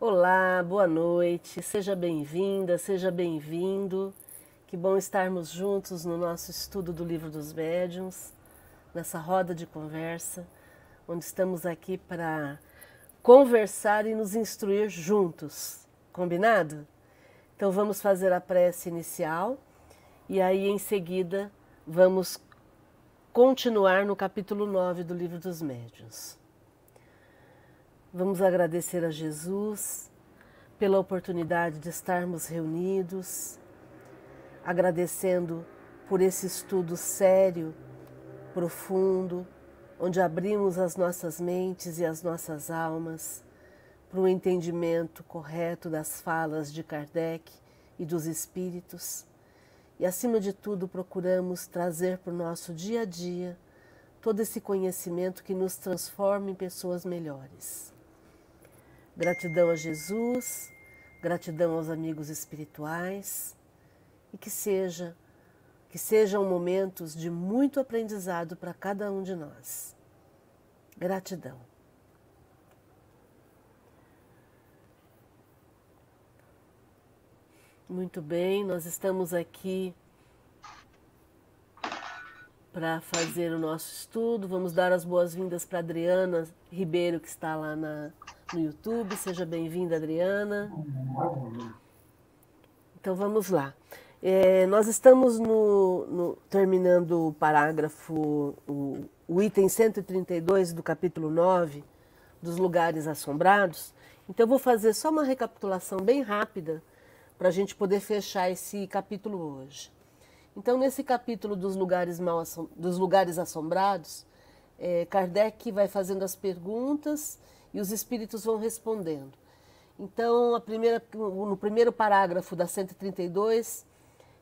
Olá, boa noite, seja bem-vinda, seja bem-vindo. Que bom estarmos juntos no nosso estudo do Livro dos Médiuns, nessa roda de conversa, onde estamos aqui para conversar e nos instruir juntos. Combinado? Então vamos fazer a prece inicial e aí em seguida vamos continuar no capítulo 9 do Livro dos Médiuns. Vamos agradecer a Jesus pela oportunidade de estarmos reunidos, agradecendo por esse estudo sério, profundo, onde abrimos as nossas mentes e as nossas almas para o entendimento correto das falas de Kardec e dos espíritos. E, acima de tudo, procuramos trazer para o nosso dia a dia todo esse conhecimento que nos transforma em pessoas melhores. Gratidão a Jesus, gratidão aos amigos espirituais e que seja que sejam momentos de muito aprendizado para cada um de nós. Gratidão. Muito bem, nós estamos aqui para fazer o nosso estudo. Vamos dar as boas-vindas para Adriana Ribeiro, que está lá na, no YouTube. Seja bem-vinda, Adriana. Então vamos lá. É, nós estamos no, no, terminando o parágrafo, o, o item 132 do capítulo 9, dos lugares assombrados. Então eu vou fazer só uma recapitulação bem rápida para a gente poder fechar esse capítulo hoje. Então, nesse capítulo dos lugares, mal, dos lugares assombrados, é, Kardec vai fazendo as perguntas e os espíritos vão respondendo. Então, primeira, no primeiro parágrafo da 132,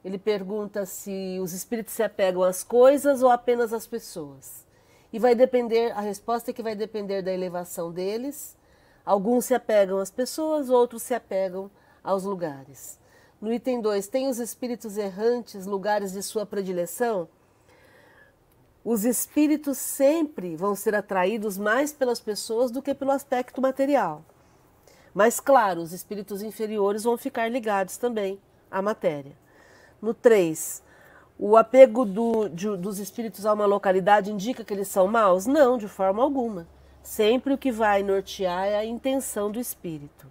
ele pergunta se os espíritos se apegam às coisas ou apenas às pessoas. E vai depender, a resposta é que vai depender da elevação deles. Alguns se apegam às pessoas, outros se apegam aos lugares. No item 2, tem os espíritos errantes lugares de sua predileção? Os espíritos sempre vão ser atraídos mais pelas pessoas do que pelo aspecto material. Mas, claro, os espíritos inferiores vão ficar ligados também à matéria. No 3, o apego do, de, dos espíritos a uma localidade indica que eles são maus? Não, de forma alguma. Sempre o que vai nortear é a intenção do espírito.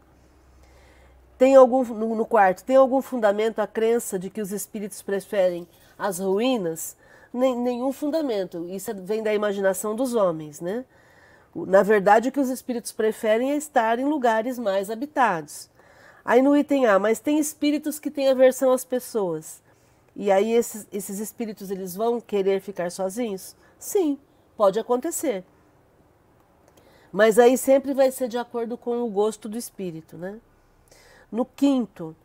Tem algum, no, no quarto, tem algum fundamento a crença de que os espíritos preferem as ruínas nenhum fundamento. Isso vem da imaginação dos homens, né? Na verdade, o que os espíritos preferem é estar em lugares mais habitados. Aí no item A, mas tem espíritos que têm aversão às pessoas. E aí esses, esses espíritos eles vão querer ficar sozinhos? Sim, pode acontecer. Mas aí sempre vai ser de acordo com o gosto do espírito, né? No quinto,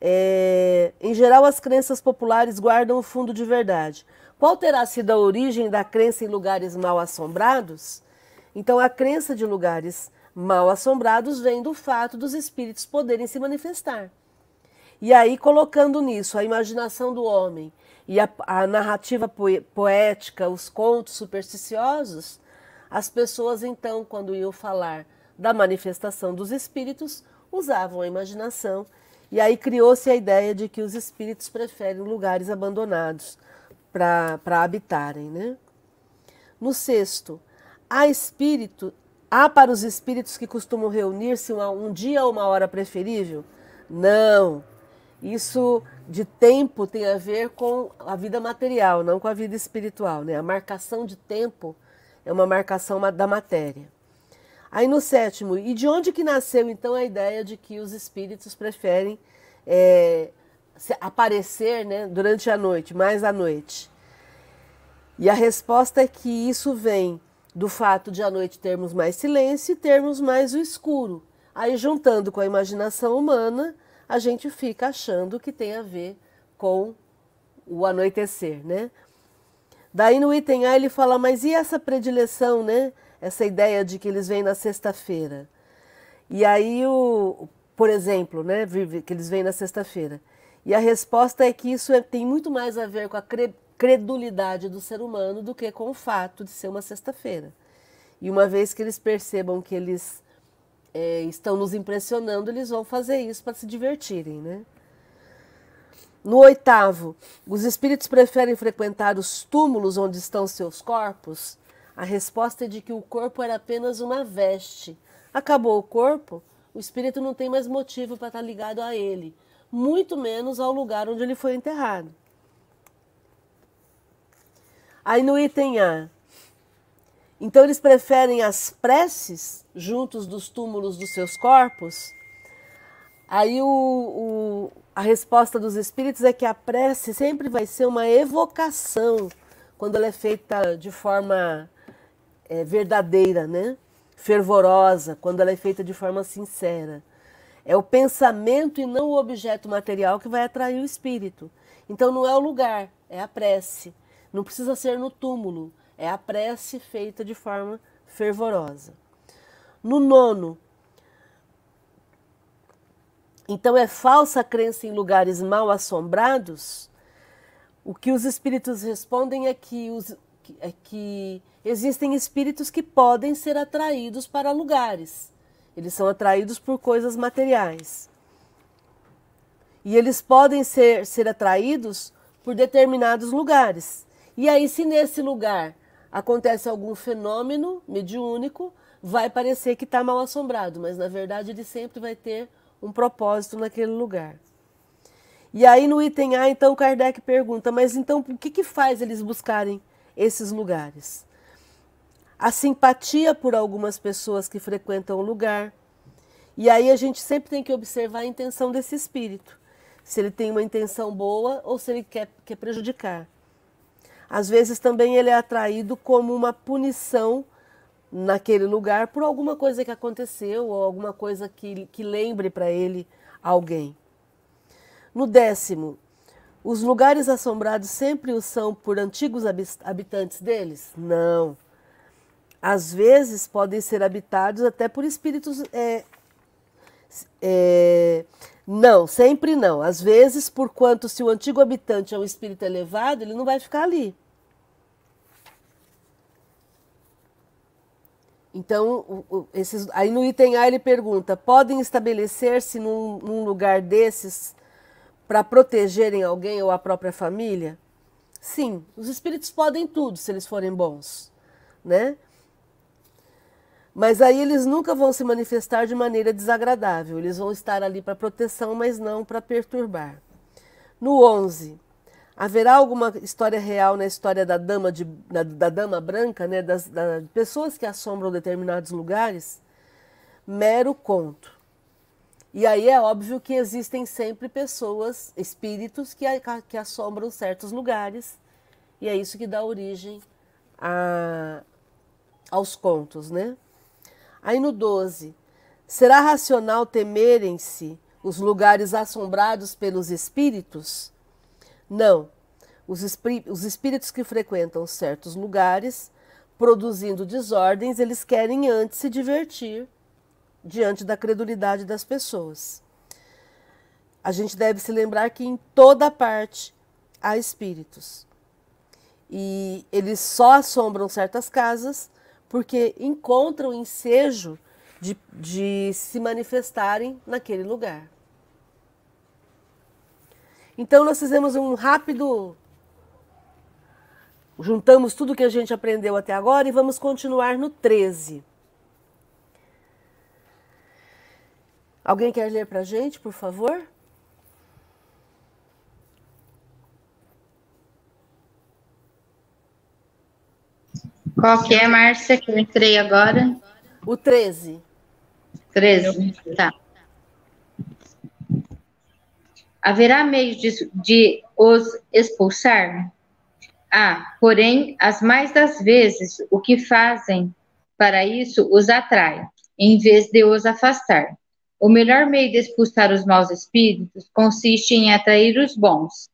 é, em geral as crenças populares guardam o fundo de verdade. Qual terá sido a origem da crença em lugares mal assombrados? Então, a crença de lugares mal assombrados vem do fato dos espíritos poderem se manifestar. E aí, colocando nisso a imaginação do homem e a, a narrativa poética, os contos supersticiosos, as pessoas, então, quando iam falar da manifestação dos espíritos, usavam a imaginação. E aí criou-se a ideia de que os espíritos preferem lugares abandonados, para habitarem. Né? No sexto, há espírito, há para os espíritos que costumam reunir-se um, um dia ou uma hora preferível? Não. Isso de tempo tem a ver com a vida material, não com a vida espiritual. Né? A marcação de tempo é uma marcação da matéria. Aí no sétimo, e de onde que nasceu então a ideia de que os espíritos preferem é, aparecer né, durante a noite, mais à noite? E a resposta é que isso vem do fato de à noite termos mais silêncio e termos mais o escuro. Aí, juntando com a imaginação humana, a gente fica achando que tem a ver com o anoitecer, né? Daí no item A ele fala, mas e essa predileção, né? Essa ideia de que eles vêm na sexta-feira. E aí, o, por exemplo, né? Que eles vêm na sexta-feira. E a resposta é que isso é, tem muito mais a ver com a cre credulidade do ser humano do que com o fato de ser uma sexta-feira. E uma vez que eles percebam que eles é, estão nos impressionando, eles vão fazer isso para se divertirem, né? No oitavo, os espíritos preferem frequentar os túmulos onde estão seus corpos? A resposta é de que o corpo era apenas uma veste. Acabou o corpo, o espírito não tem mais motivo para estar tá ligado a ele, muito menos ao lugar onde ele foi enterrado. Aí no item A, então eles preferem as preces juntos dos túmulos dos seus corpos. Aí o, o, a resposta dos espíritos é que a prece sempre vai ser uma evocação quando ela é feita de forma é, verdadeira, né? fervorosa, quando ela é feita de forma sincera. É o pensamento e não o objeto material que vai atrair o espírito. Então não é o lugar, é a prece. Não precisa ser no túmulo, é a prece feita de forma fervorosa. No nono, então é falsa crença em lugares mal assombrados? O que os espíritos respondem é que, os, é que existem espíritos que podem ser atraídos para lugares. Eles são atraídos por coisas materiais. E eles podem ser, ser atraídos por determinados lugares. E aí, se nesse lugar acontece algum fenômeno mediúnico, vai parecer que está mal assombrado, mas na verdade ele sempre vai ter um propósito naquele lugar. E aí no item A, então, Kardec pergunta, mas então o que, que faz eles buscarem esses lugares? A simpatia por algumas pessoas que frequentam o lugar. E aí a gente sempre tem que observar a intenção desse espírito. Se ele tem uma intenção boa ou se ele quer, quer prejudicar. Às vezes também ele é atraído como uma punição naquele lugar por alguma coisa que aconteceu ou alguma coisa que, que lembre para ele alguém. No décimo, os lugares assombrados sempre o são por antigos habitantes deles? Não. Às vezes podem ser habitados até por espíritos. É, é, não, sempre não. Às vezes, por quanto se o antigo habitante é um espírito elevado, ele não vai ficar ali. Então, esses, aí no item A ele pergunta: podem estabelecer-se num, num lugar desses para protegerem alguém ou a própria família? Sim, os espíritos podem tudo se eles forem bons, né? Mas aí eles nunca vão se manifestar de maneira desagradável. Eles vão estar ali para proteção, mas não para perturbar. No 11, Haverá alguma história real na história da dama, de, da, da dama branca, né, das, das pessoas que assombram determinados lugares? Mero conto. E aí é óbvio que existem sempre pessoas, espíritos que, que assombram certos lugares, e é isso que dá origem a, aos contos, né? Aí no 12, será racional temerem-se os lugares assombrados pelos espíritos? Não. Os, os espíritos que frequentam certos lugares, produzindo desordens, eles querem antes se divertir diante da credulidade das pessoas. A gente deve se lembrar que em toda parte há espíritos. E eles só assombram certas casas porque encontram ensejo de, de se manifestarem naquele lugar. Então nós fizemos um rápido. Juntamos tudo que a gente aprendeu até agora e vamos continuar no 13. Alguém quer ler para a gente, por favor? Qual que é, Márcia, que eu entrei agora? O 13. 13, tá haverá meios de, de os expulsar? Ah, porém, as mais das vezes, o que fazem para isso os atrai, em vez de os afastar. O melhor meio de expulsar os maus espíritos consiste em atrair os bons.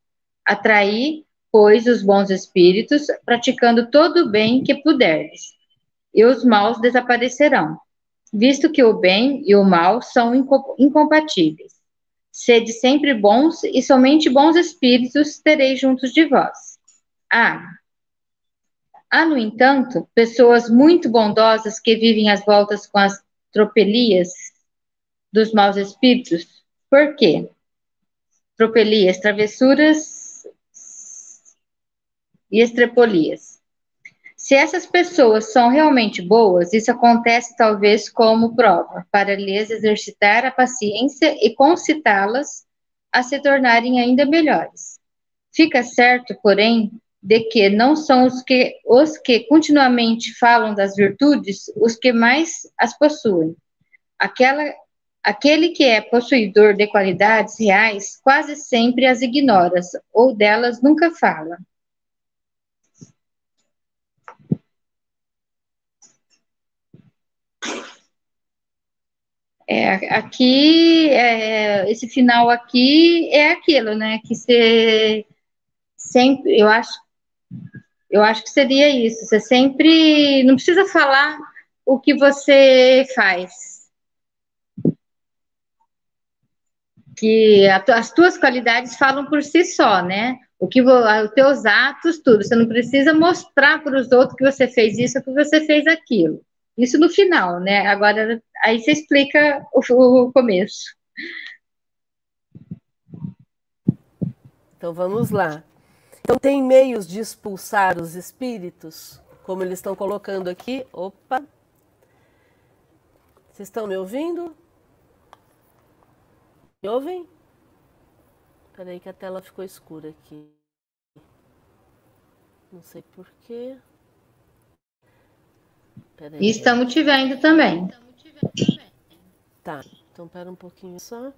Atrair, pois, os bons espíritos, praticando todo o bem que puderdes, e os maus desaparecerão, visto que o bem e o mal são incompatíveis. Sede sempre bons, e somente bons espíritos tereis juntos de vós. Ah, há, no entanto, pessoas muito bondosas que vivem às voltas com as tropelias dos maus espíritos? Por quê? Tropelias, travessuras e estrepolias. Se essas pessoas são realmente boas, isso acontece talvez como prova para lhes exercitar a paciência e concitá-las a se tornarem ainda melhores. Fica certo, porém, de que não são os que, os que continuamente falam das virtudes os que mais as possuem. Aquela, aquele que é possuidor de qualidades reais quase sempre as ignora, ou delas nunca fala. É, aqui, é, esse final aqui é aquilo, né? Que você sempre, eu acho, eu acho que seria isso. Você sempre não precisa falar o que você faz. Que a, as tuas qualidades falam por si só, né? O que os teus atos, tudo. Você não precisa mostrar para os outros que você fez isso, que você fez aquilo. Isso no final, né? Agora, aí você explica o, o começo. Então vamos lá. Então tem meios de expulsar os espíritos, como eles estão colocando aqui. Opa! Vocês estão me ouvindo? Me ouvem? Aí que a tela ficou escura aqui. Não sei porquê. E estamos te vendo também. Tá, então pera um pouquinho só.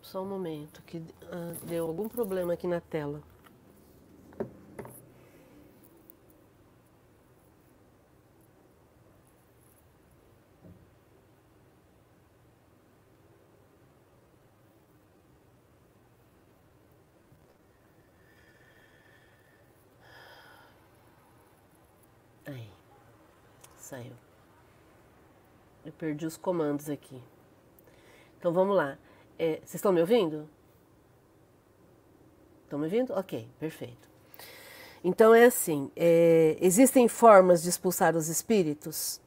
Só um momento, que ah, deu algum problema aqui na tela. Saiu. Eu perdi os comandos aqui. Então vamos lá. É, vocês estão me ouvindo? Estão me ouvindo? Ok, perfeito. Então é assim: é, existem formas de expulsar os espíritos?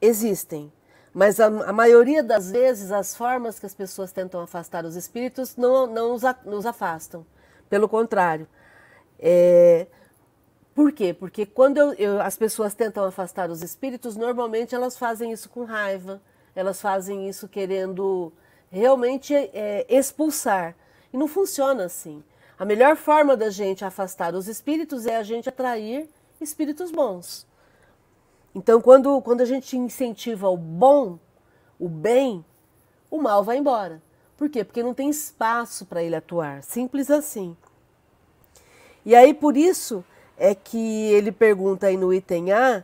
Existem. Mas a, a, maioria das vezes, as formas que as pessoas tentam afastar os espíritos não, não os, os afastam. Pelo contrário. É, por quê? Porque quando eu, eu, as pessoas tentam afastar os espíritos, normalmente elas fazem isso com raiva, elas fazem isso querendo realmente é, expulsar. E não funciona assim. A melhor forma da gente afastar os espíritos é a gente atrair espíritos bons. Então, quando, quando a gente incentiva o bom, o bem, o mal vai embora. Por quê? Porque não tem espaço para ele atuar. Simples assim. E aí, por isso, é que ele pergunta aí no item A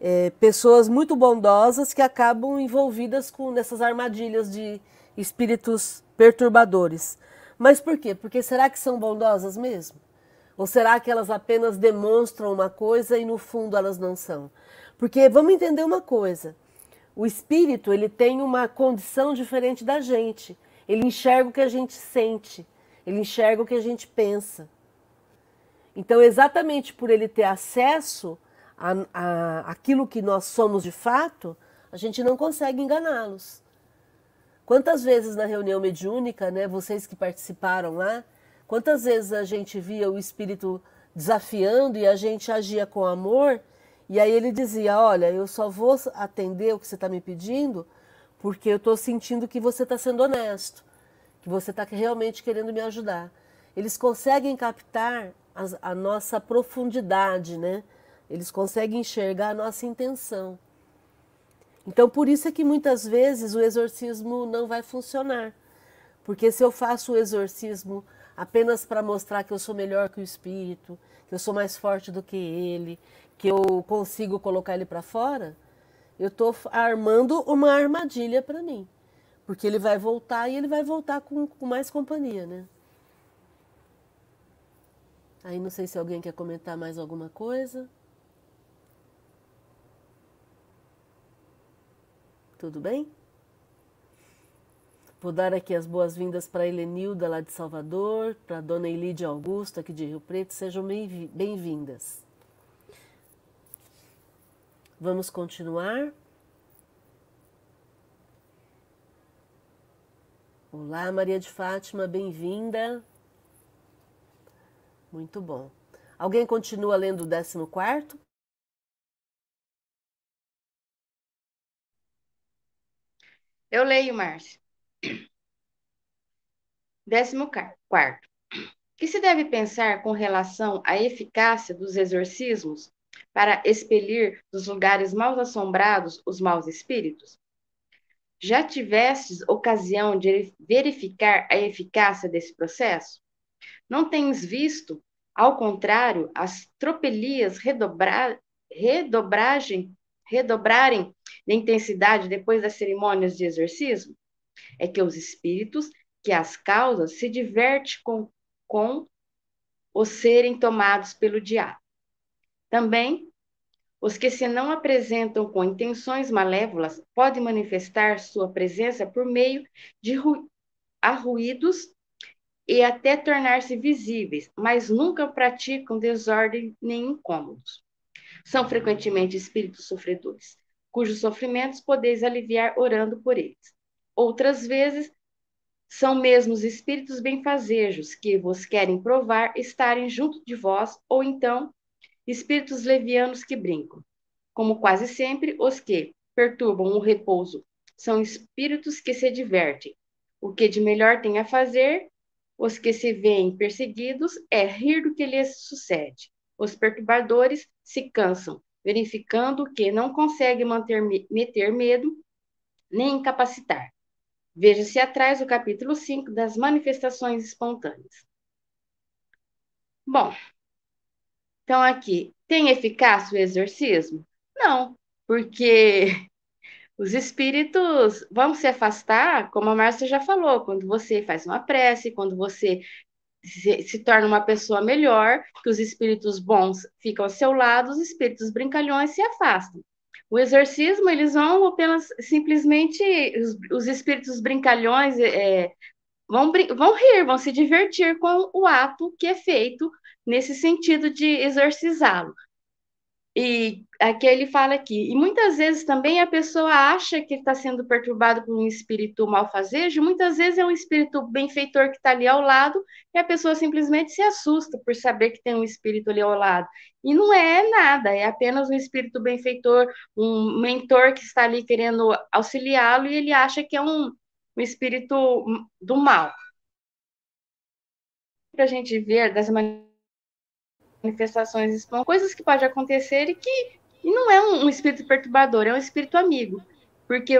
é, pessoas muito bondosas que acabam envolvidas com nessas armadilhas de espíritos perturbadores. Mas por quê? Porque será que são bondosas mesmo? Ou será que elas apenas demonstram uma coisa e no fundo elas não são? Porque vamos entender uma coisa. O espírito, ele tem uma condição diferente da gente. Ele enxerga o que a gente sente, ele enxerga o que a gente pensa. Então, exatamente por ele ter acesso a, a aquilo que nós somos de fato, a gente não consegue enganá-los. Quantas vezes na reunião mediúnica, né, vocês que participaram lá, quantas vezes a gente via o espírito desafiando e a gente agia com amor, e aí ele dizia: Olha, eu só vou atender o que você está me pedindo porque eu estou sentindo que você está sendo honesto, que você está realmente querendo me ajudar. Eles conseguem captar a, a nossa profundidade, né? Eles conseguem enxergar a nossa intenção. Então, por isso é que muitas vezes o exorcismo não vai funcionar. Porque se eu faço o exorcismo apenas para mostrar que eu sou melhor que o espírito, que eu sou mais forte do que ele, que eu consigo colocar ele para fora, eu estou armando uma armadilha para mim. Porque ele vai voltar e ele vai voltar com, com mais companhia, né? Aí não sei se alguém quer comentar mais alguma coisa. Tudo bem? Vou dar aqui as boas-vindas para a Helenilda, lá de Salvador, para a dona Elide Augusto, aqui de Rio Preto. Sejam bem-vindas. Vamos continuar. Olá, Maria de Fátima, bem-vinda. Muito bom. Alguém continua lendo o 14? Eu leio, Márcia. Décimo quarto. Que se deve pensar com relação à eficácia dos exorcismos para expelir dos lugares mal assombrados os maus espíritos? Já tivestes ocasião de verificar a eficácia desse processo? Não tens visto, ao contrário, as tropelias redobrar, redobragem, redobrarem de intensidade depois das cerimônias de exorcismo? É que os espíritos que as causas se diverte com, com os serem tomados pelo diabo. Também, os que se não apresentam com intenções malévolas podem manifestar sua presença por meio de arruídos e até tornar-se visíveis, mas nunca praticam desordem nem incômodos. São frequentemente espíritos sofredores, cujos sofrimentos podeis aliviar orando por eles. Outras vezes são mesmo os espíritos benfazejos que vos querem provar estarem junto de vós, ou então espíritos levianos que brincam. Como quase sempre, os que perturbam o repouso são espíritos que se divertem. O que de melhor tem a fazer, os que se veem perseguidos, é rir do que lhes sucede. Os perturbadores se cansam, verificando que não conseguem manter, meter medo nem incapacitar. Veja-se atrás o capítulo 5 das manifestações espontâneas. Bom, então aqui, tem eficácia o exorcismo? Não, porque os espíritos vão se afastar, como a Márcia já falou, quando você faz uma prece, quando você se, se, torna uma pessoa melhor, que os espíritos bons ficam ao seu lado, os espíritos brincalhões se afastam. O exorcismo, eles vão apenas, simplesmente, os, os espíritos brincalhões é, vão, vão rir, vão se divertir com o ato que é feito nesse sentido de exorcizá-lo. E aqui ele fala aqui, e muitas vezes também a pessoa acha que está sendo perturbado por um espírito malfazejo, muitas vezes é um espírito benfeitor que está ali ao lado, e a pessoa simplesmente se assusta por saber que tem um espírito ali ao lado. E não é nada, é apenas um espírito benfeitor, um mentor que está ali querendo auxiliá-lo, e ele acha que é um, um espírito do mal. Para a gente ver das maneiras manifestações são coisas que podem acontecer e que e não é um, um, espírito perturbador, é um espírito amigo. Porque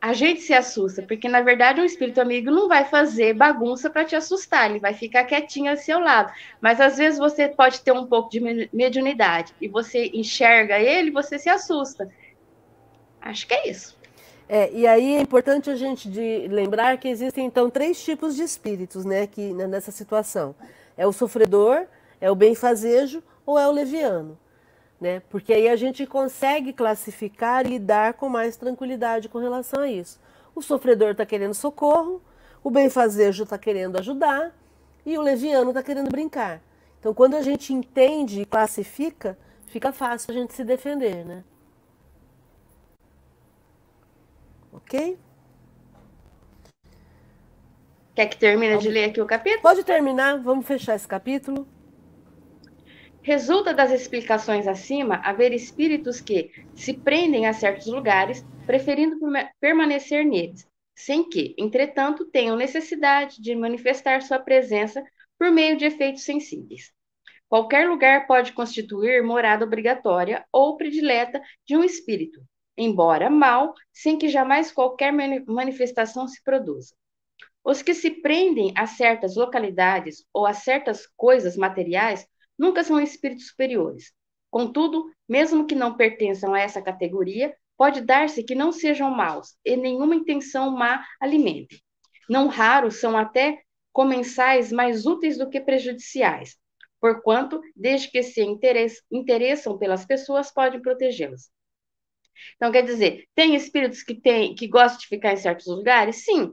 a gente se assusta, porque na verdade um espírito amigo não vai fazer bagunça para te assustar, ele vai ficar quietinho ao seu lado. Mas às vezes você pode ter um pouco de mediunidade e você enxerga ele, você se assusta. Acho que é isso. É, e aí é importante a gente lembrar que existem então três tipos de espíritos, né, que né, nessa situação. É o sofredor, é o benfazejo ou é o leviano? Né? Porque aí a gente consegue classificar e lidar com mais tranquilidade com relação a isso. O sofredor está querendo socorro, o benfazejo está querendo ajudar e o leviano está querendo brincar. Então, quando a gente entende e classifica, fica fácil a gente se defender, né? Ok? Quer que termine de ler aqui o capítulo? Pode terminar, vamos fechar esse capítulo. Resulta das explicações acima haver espíritos que se prendem a certos lugares, preferindo permanecer neles, sem que, entretanto, tenham necessidade de manifestar sua presença por meio de efeitos sensíveis. Qualquer lugar pode constituir morada obrigatória ou predileta de um espírito, embora mal, sem que jamais qualquer manifestação se produza. Os que se prendem a certas localidades ou a certas coisas materiais nunca são espíritos superiores. Contudo, mesmo que não pertençam a essa categoria, pode dar-se que não sejam maus e nenhuma intenção má alimente. Não raros são até comensais mais úteis do que prejudiciais, porquanto, desde que se interessam pelas pessoas, podem protegê-las. Então, quer dizer, tem espíritos que, tem, que gostam de ficar em certos lugares? Sim,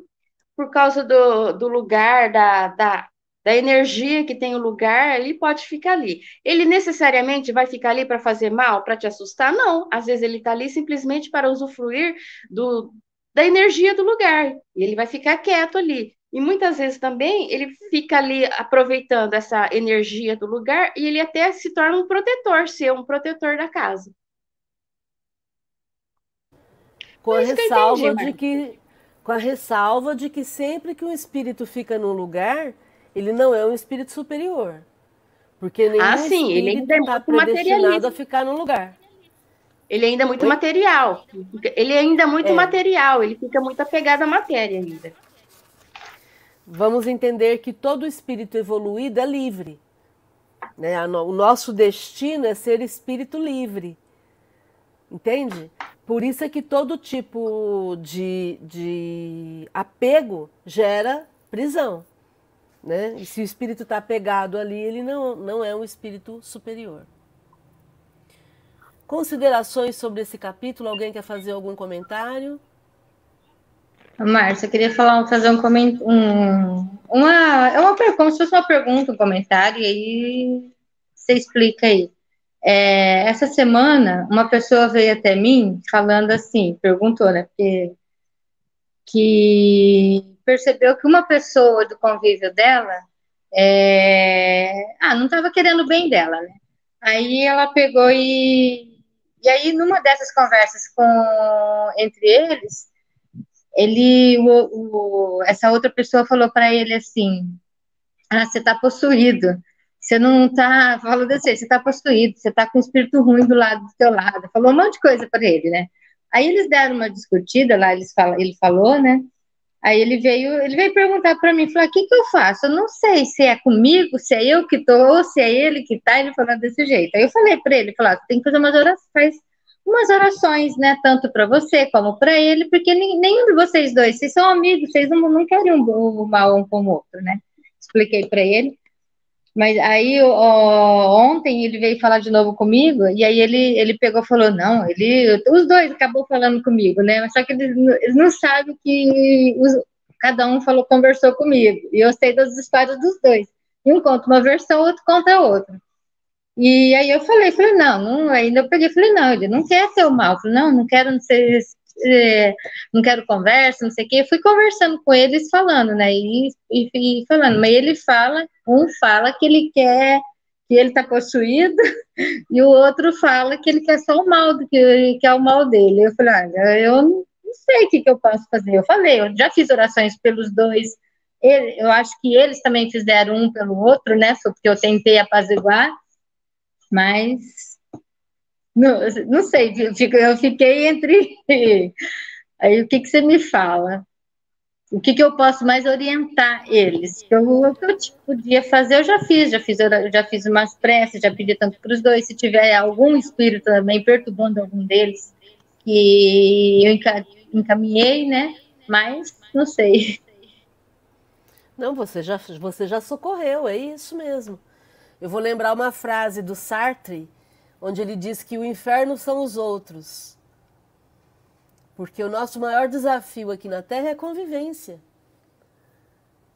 por causa do, do lugar, da, da, da energia que tem o lugar, ele pode ficar ali. Ele necessariamente vai ficar ali para fazer mal, para te assustar? Não. Às vezes ele está ali simplesmente para usufruir do, da energia do lugar. E ele vai ficar quieto ali. E muitas vezes também ele fica ali aproveitando essa energia do lugar e ele até se torna um protetor, ser um protetor da casa. Com a ressalva entendi, de que com a ressalva de que sempre que um espírito fica num lugar, ele não é um espírito superior. Porque nenhum ah, sim, espírito está é predestinado a ficar num lugar. Ele ainda é muito Oi? material. Ele ainda é muito é. material, ele fica muito apegado à matéria ainda. Vamos entender que todo espírito evoluído é livre. Né? O nosso destino é ser espírito livre. Entende? Por isso é que todo tipo de, de apego gera prisão. Né? E se o espírito está apegado ali, ele não, não é um espírito superior. Considerações sobre esse capítulo? Alguém quer fazer algum comentário? Márcia, eu queria falar, fazer um comentário, um, uma, é uma como se fosse uma pergunta, um comentário, e aí você explica aí. É, essa semana, uma pessoa veio até mim falando assim, perguntou, né, porque, que percebeu que uma pessoa do convívio dela, é, ah, não estava querendo bem dela, né? Aí ela pegou e, e aí numa dessas conversas com entre eles, ele, o, o, essa outra pessoa falou para ele assim, ah, você está possuído. Você não está, falou desse, você está possuído, você está com o espírito ruim do lado do teu lado. Falou um monte de coisa para ele, né? Aí eles deram uma discutida lá, eles fala, ele falou, né? Aí ele veio, ele veio perguntar para mim, falou: "O que que eu faço? Eu não sei se é comigo, se é eu que tô, ou se é ele que tá". Ele falou desse jeito. Aí eu falei para ele, falou: "Tem que fazer umas orações, umas orações, né, tanto para você como para ele, porque nenhum de vocês dois, vocês são amigos, vocês não, não querem um, um mal um com o outro, né?" Expliquei para ele. Mas aí ó, ontem ele veio falar de novo comigo, e aí ele, ele pegou e falou, não, ele, os dois acabou falando comigo, né? Só que eles, eles não sabem que os, cada um falou, conversou comigo. E eu sei das histórias dos dois. E um conta uma versão, outro conta outra. E aí eu falei, falei, não, não, ainda eu peguei, falei, não, ele não quer ser o mal. falei, não, não quero ser é, não quero conversa, não sei o quê. Eu fui conversando com eles, falando, né? E, e, e, falando, mas ele fala, um fala que ele quer, que ele está possuído, e o outro fala que ele quer só o mal, que, que é o mal dele. Eu falei, olha, eu não sei o que, que eu posso fazer. Eu falei, eu já fiz orações pelos dois. Ele, eu acho que eles também fizeram um pelo outro, né? Porque eu tentei apaziguar, mas não, não sei, eu fiquei entre. Aí o que, que você me fala? O que, que eu posso mais orientar eles? O que eu podia fazer, eu já fiz, já fiz, já fiz umas preces, já pedi tanto para os dois. Se tiver algum espírito também perturbando algum deles, que eu encaminhei, né? Mas não sei. Não, você já, você já socorreu, é isso mesmo. Eu vou lembrar uma frase do Sartre, onde ele diz que o inferno são os outros. Porque o nosso maior desafio aqui na Terra é a convivência.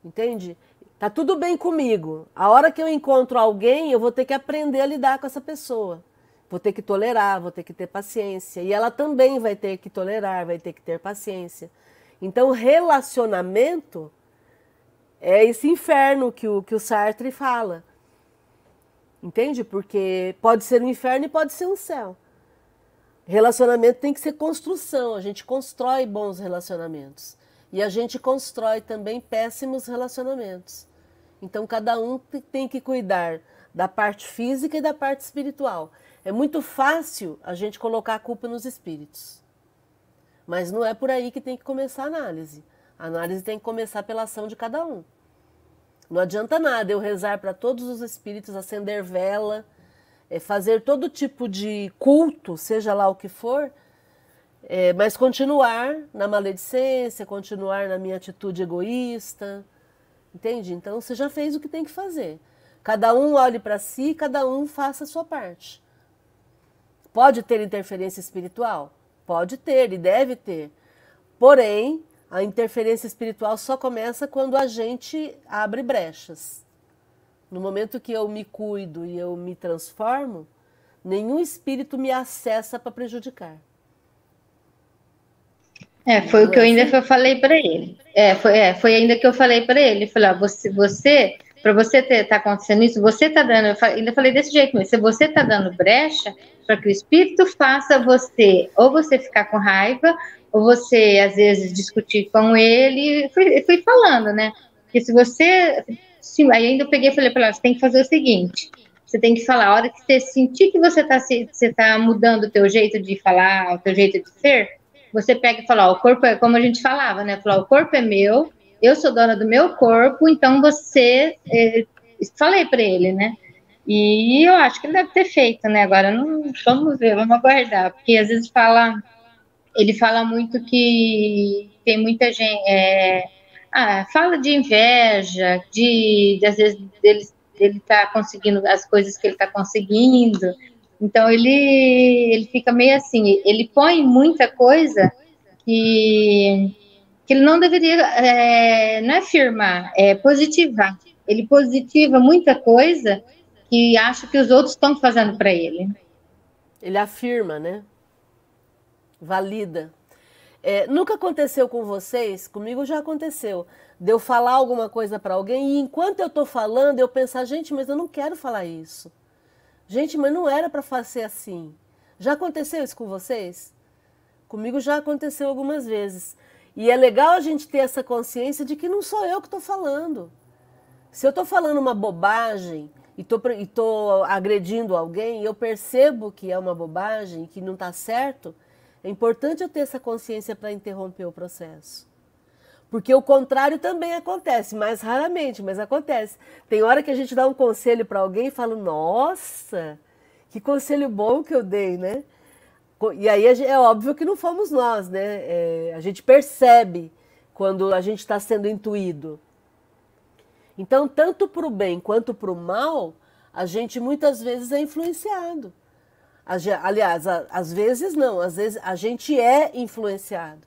Entende? Tá tudo bem comigo. A hora que eu encontro alguém, eu vou ter que aprender a lidar com essa pessoa. Vou ter que tolerar, vou ter que ter paciência. E ela também vai ter que tolerar, vai ter que ter paciência. Então, relacionamento é esse inferno que o, que o Sartre fala. Entende? Porque pode ser um inferno e pode ser um céu. Relacionamento tem que ser construção, a gente constrói bons relacionamentos. E a gente constrói também péssimos relacionamentos. Então cada um tem que cuidar da parte física e da parte espiritual. É muito fácil a gente colocar a culpa nos espíritos. Mas não é por aí que tem que começar a análise. A análise tem que começar pela ação de cada um. Não adianta nada eu rezar para todos os espíritos, acender vela, é, fazer todo tipo de culto, seja lá o que for, é, mas continuar na maledicência, continuar na minha atitude egoísta. Entende? Então você já fez o que tem que fazer. Cada um olhe para si, cada um faça a sua parte. Pode ter interferência espiritual? Pode ter e deve ter. Porém, A interferência espiritual só começa quando a gente abre brechas. No momento que eu me cuido e eu me transformo, nenhum espírito me acessa para prejudicar. É, foi o que eu ainda assim? falei para ele. É, foi, é, foi ainda que eu falei para ele. Falei, ó, você, você para você ter tá acontecendo isso, você tá dando, eu ainda falei desse jeito, mas se você tá dando brecha para que o espírito faça você, ou você ficar com raiva, ou você às vezes discutir com ele, fui, fui falando, né? Porque se você, sim, aí ainda eu peguei e falei para ela, você tem que fazer o seguinte, você tem que falar, a hora que você sentir que você tá, você tá mudando o teu jeito de falar, o teu jeito de ser, você pega e fala, ó, o corpo é como a gente falava, né? Falar, o corpo é meu, eu sou dona do meu corpo, então você. É, falei para ele, né? E eu acho que ele deve ter feito, né? Agora não, vamos ver, vamos aguardar, porque às vezes fala, ele fala muito que tem muita gente, é, ah, fala de inveja, de, de às vezes dele ele tá conseguindo as coisas que ele está conseguindo, então ele ele fica meio assim, ele põe muita coisa que que ele não deveria, é, não é afirmar, é positivar. Ele positiva muita coisa que acha que os outros estão fazendo para ele. Ele afirma, né? Valida. É, nunca aconteceu com vocês, comigo já aconteceu, de eu falar alguma coisa para alguém e enquanto eu estou falando eu pensar, gente, mas eu não quero falar isso. Gente, mas não era para fazer assim. Já aconteceu isso com vocês? Comigo já aconteceu algumas vezes. E é legal a gente ter essa consciência de que não sou eu que estou falando. Se eu estou falando uma bobagem e estou agredindo alguém, eu percebo que é uma bobagem, que não está certo, é importante eu ter essa consciência para interromper o processo. Porque o contrário também acontece, mais raramente, mas acontece. Tem hora que a gente dá um conselho para alguém e fala: Nossa, que conselho bom que eu dei, né? E aí é óbvio que não fomos nós, né? É, a gente percebe quando a gente está sendo intuído. Então, tanto para o bem quanto para o mal, a gente muitas vezes é influenciado. Aliás, às vezes não, às vezes a gente é influenciado.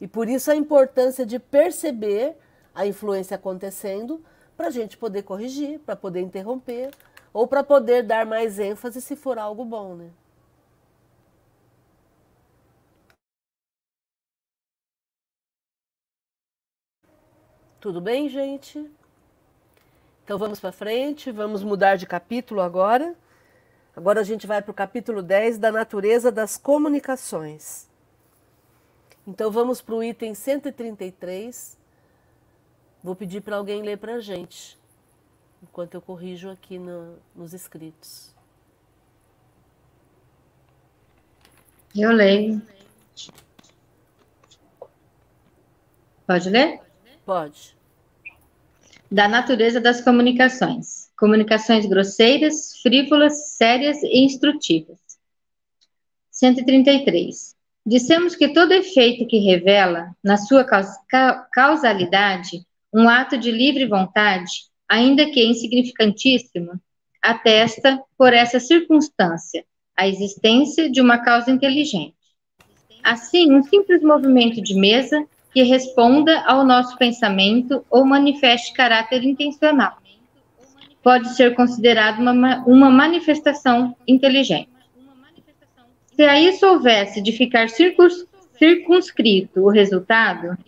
E por isso a importância de perceber a influência acontecendo para a gente poder corrigir, para poder interromper, ou para poder dar mais ênfase se for algo bom, né? Tudo bem, gente? Então vamos para frente, vamos mudar de capítulo agora. Agora a gente vai para o capítulo 10 da natureza das comunicações. Então vamos para o item 133. Vou pedir para alguém ler para a gente, enquanto eu corrijo aqui no, nos escritos. Eu leio. Pode ler? Pode. Da natureza das comunicações. Comunicações grosseiras, frívolas, sérias e instrutivas. 133. Dissemos que todo efeito que revela, na sua causalidade, um ato de livre vontade, ainda que insignificantíssimo, atesta, por essa circunstância, a existência de uma causa inteligente. Assim, um simples movimento de mesa que responda ao nosso pensamento ou manifeste caráter intencional. Pode ser considerado uma, uma manifestação inteligente. Se a isso houvesse de ficar circunscrito o resultado,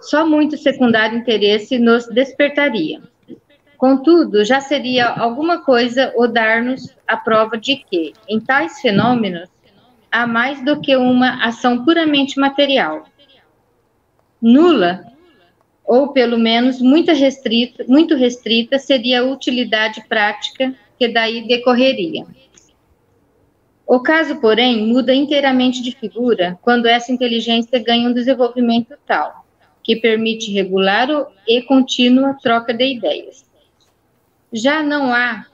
só muito secundário interesse nos despertaria. Contudo, já seria alguma coisa o dar-nos a prova de que, em tais fenômenos, há mais do que uma ação puramente material, nula, ou pelo menos muito restrita, muito restrita seria a utilidade prática que daí decorreria. O caso, porém, muda inteiramente de figura quando essa inteligência ganha um desenvolvimento tal, que permite regular e contínua troca de ideias. Já não há,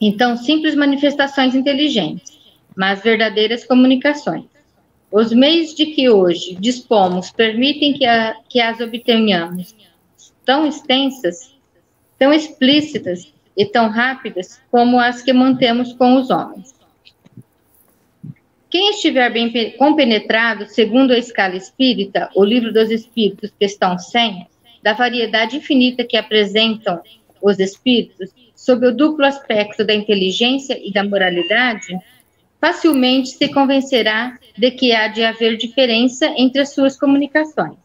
então, simples manifestações inteligentes, mas verdadeiras comunicações. Os meios de que hoje dispomos permitem que, a, que as obtenhamos tão extensas, tão explícitas e tão rápidas como as que mantemos com os homens. Quem estiver bem compenetrado, segundo a escala espírita, o livro dos espíritos, questão 100, da variedade infinita que apresentam os espíritos, sob o duplo aspecto da inteligência e da moralidade, facilmente se convencerá de que há de haver diferença entre as suas comunicações,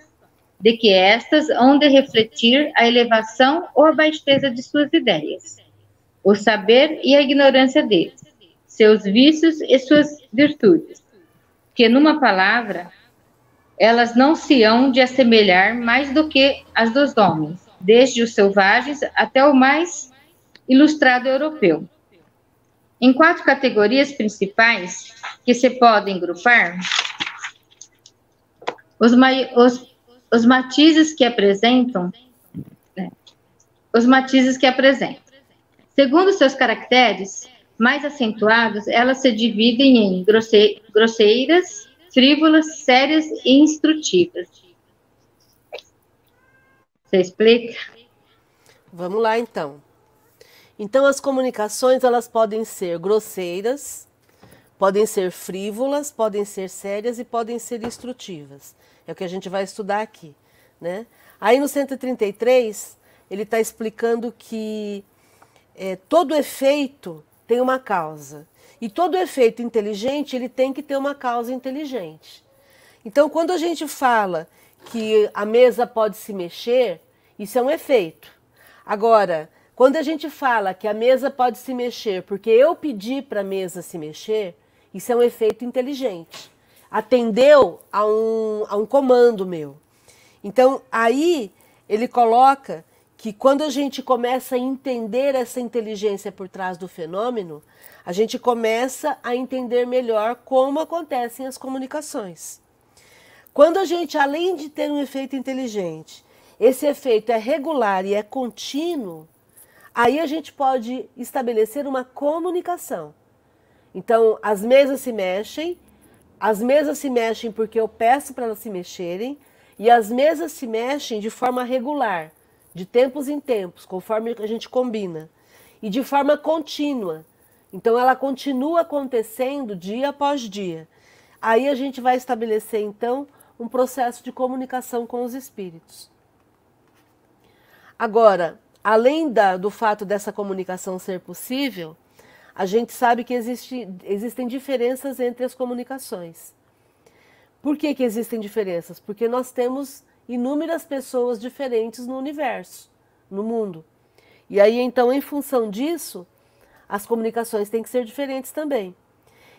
de que estas hão de refletir a elevação ou a baixeza de suas ideias, o saber e a ignorância deles, seus vícios e suas virtudes, que, numa palavra, elas não se hão de assemelhar mais do que as dos homens, desde os selvagens até o mais ilustrado europeu. Em quatro categorias principais que se podem grupar, os, os, os matizes que apresentam, né, os matizes que apresentam. Segundo seus caracteres mais acentuados, elas se dividem em grosse, grosseiras, frívolas, sérias e instrutivas. Você explica? Vamos lá, então. Então, as comunicações elas podem ser grosseiras, podem ser frívolas, podem ser sérias e podem ser instrutivas. É o que a gente vai estudar aqui, né? Aí no 133 ele está explicando que é, todo efeito tem uma causa e todo efeito inteligente ele tem que ter uma causa inteligente. Então, quando a gente fala que a mesa pode se mexer, isso é um efeito. Agora, quando a gente fala que a mesa pode se mexer porque eu pedi para a mesa se mexer, isso é um efeito inteligente. Atendeu a um, a um comando meu. Então, aí ele coloca que quando a gente começa a entender essa inteligência por trás do fenômeno, a gente começa a entender melhor como acontecem as comunicações. Quando a gente, além de ter um efeito inteligente, esse efeito é regular e é contínuo, Aí a gente pode estabelecer uma comunicação. Então, as mesas se mexem, as mesas se mexem porque eu peço para elas se mexerem, e as mesas se mexem de forma regular, de tempos em tempos, conforme a gente combina, e de forma contínua. Então, ela continua acontecendo dia após dia. Aí a gente vai estabelecer, então, um processo de comunicação com os espíritos. Agora, além da, do fato dessa comunicação ser possível, a gente sabe que existe, existem diferenças entre as comunicações. Por que, que existem diferenças? Porque nós temos inúmeras pessoas diferentes no universo, no mundo. E aí, então, em função disso, as comunicações têm que ser diferentes também.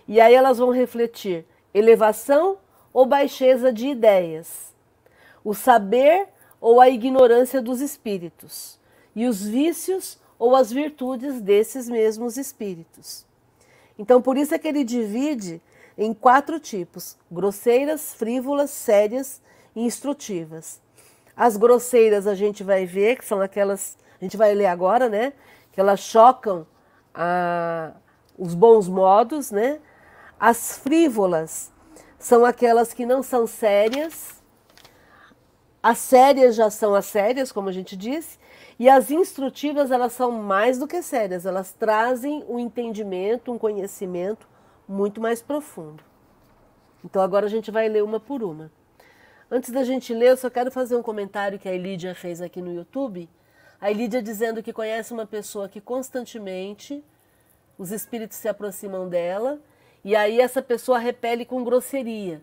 E aí elas vão refletir elevação ou baixeza de ideias, o saber ou a ignorância dos espíritos e os vícios ou as virtudes desses mesmos espíritos. Então, por isso é que ele divide em quatro tipos: grosseiras, frívolas, sérias e instrutivas. As grosseiras a gente vai ver que são aquelas, a gente vai ler agora, né? Que elas chocam a, os bons modos, né? As frívolas são aquelas que não são sérias. As sérias já são as sérias, como a gente disse, e as instrutivas, elas são mais do que sérias, elas trazem um entendimento, um conhecimento muito mais profundo. Então agora a gente vai ler uma por uma. Antes da gente ler, eu só quero fazer um comentário que a Elídia fez aqui no YouTube. A Elídia dizendo que conhece uma pessoa que constantemente os espíritos se aproximam dela e aí essa pessoa repele com grosseria.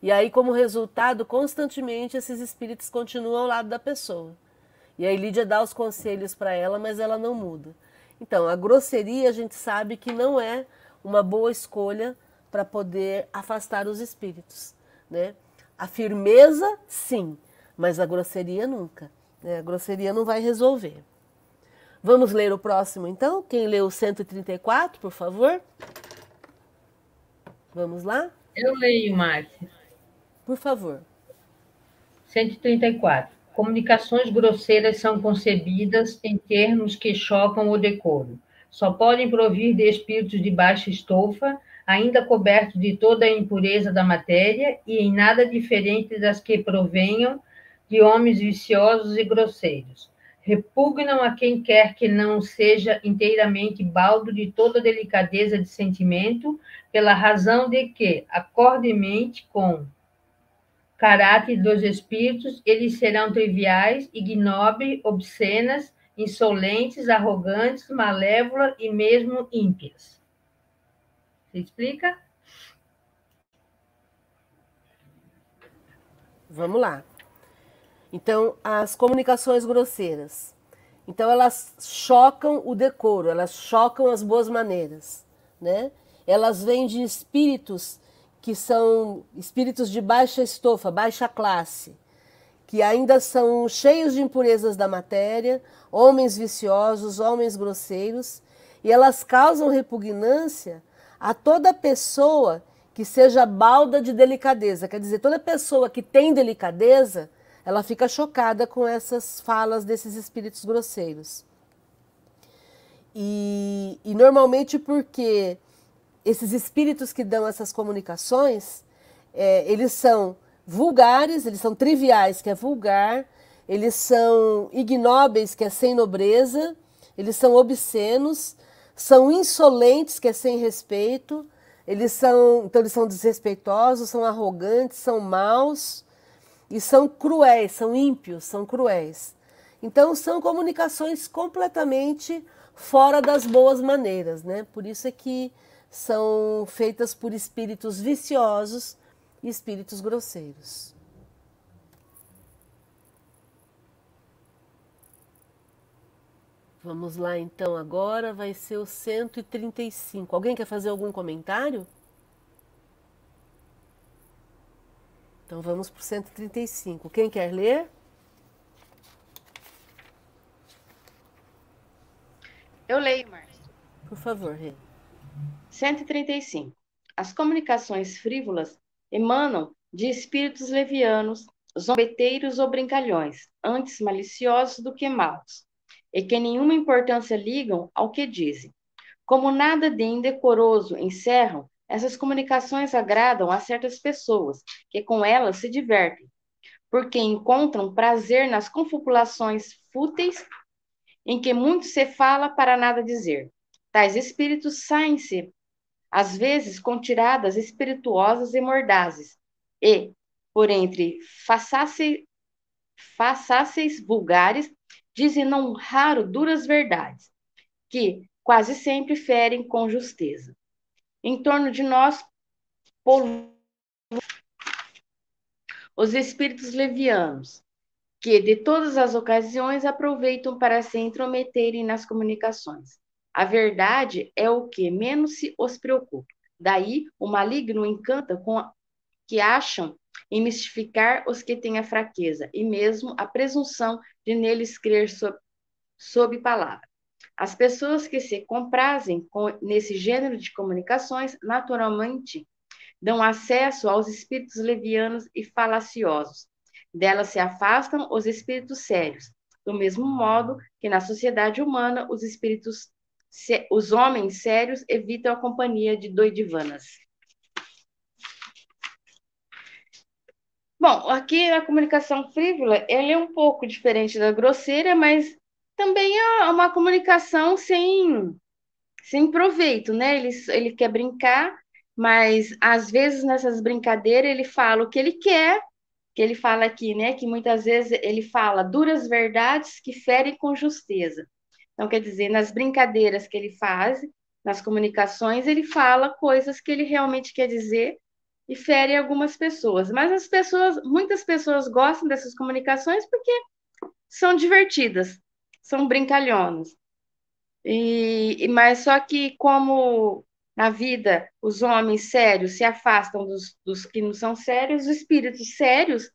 E aí, como resultado, constantemente esses espíritos continuam ao lado da pessoa. E aí Lídia dá os conselhos para ela, mas ela não muda. Então, a grosseria a gente sabe que não é uma boa escolha para poder afastar os espíritos, né? A firmeza, sim, mas a grosseria nunca. Né? A grosseria não vai resolver. Vamos ler o próximo, então? Quem leu o 134, por favor? Vamos lá? Eu leio, Márcia. Por favor. 134. Comunicações grosseiras são concebidas em termos que chocam o decoro. Só podem provir de espíritos de baixa estofa, ainda cobertos de toda a impureza da matéria e em nada diferente das que provenham de homens viciosos e grosseiros. repugnam a quem quer que não seja inteiramente baldo de toda delicadeza de sentimento, pela razão de que, acordemente com caráter dos espíritos, eles serão triviais, ignóbeis, obscenas, insolentes, arrogantes, malévolas e mesmo ímpias. Você explica? Vamos lá. Então, as comunicações grosseiras. Então, elas chocam o decoro, elas chocam as boas maneiras, né? Elas vêm de espíritos que são espíritos de baixa estofa, baixa classe, que ainda são cheios de impurezas da matéria, homens viciosos, homens grosseiros, e elas causam repugnância a toda pessoa que seja balda de delicadeza. Quer dizer, toda pessoa que tem delicadeza, ela fica chocada com essas falas desses espíritos grosseiros. E, e normalmente porque esses espíritos que dão essas comunicações, é, eles são vulgares, eles são triviais, que é vulgar, eles são ignóbeis, que é sem nobreza, eles são obscenos, são insolentes, que é sem respeito, eles são, então eles são desrespeitosos, são arrogantes, são maus e são cruéis, são ímpios, são cruéis. Então são comunicações completamente fora das boas maneiras, né? Por isso é que são feitas por espíritos viciosos e espíritos grosseiros. Vamos lá então agora, vai ser o 135. Alguém quer fazer algum comentário? Então vamos para o 135. Quem quer ler? Eu leio, Márcia. Por favor, Rê. 135. As comunicações frívolas emanam de espíritos levianos, zombeteiros ou brincalhões, antes maliciosos do que maus, e que nenhuma importância ligam ao que dizem. Como nada de indecoroso encerram, essas comunicações agradam a certas pessoas, que com elas se divertem, porque encontram prazer nas confabulações fúteis em que muito se fala para nada dizer. Tais espíritos saem-se às vezes com tiradas espirituosas e mordazes, e, por entre façáceis, façáceis vulgares, dizem não raro duras verdades, que quase sempre ferem com justeza. Em torno de nós, os espíritos levianos, que de todas as ocasiões aproveitam para se intrometerem nas comunicações. A verdade é o que menos se os preocupa. Daí, o maligno encanta com a, que acham em mistificar os que têm a fraqueza e mesmo a presunção de neles crer sob, sob palavra. As pessoas que se comprazem com, nesse gênero de comunicações, naturalmente, dão acesso aos espíritos levianos e falaciosos. Delas se afastam os espíritos sérios, do mesmo modo que na sociedade humana os espíritos os homens sérios evitam a companhia de doidivanas. Bom, aqui a comunicação frívola, ela é um pouco diferente da grosseira, mas também é uma comunicação sem, sem proveito, né? Ele, ele quer brincar, mas às vezes nessas brincadeiras ele fala o que ele quer, que ele fala aqui, né? Que muitas vezes ele fala duras verdades que ferem com justeza. Então, quer dizer, nas brincadeiras que ele faz, nas comunicações, ele fala coisas que ele realmente quer dizer e fere algumas pessoas. Mas as pessoas, muitas pessoas gostam dessas comunicações porque são divertidas, são brincalhonas. E, mas só que como na vida os homens sérios se afastam dos, dos que não são sérios, os espíritos sérios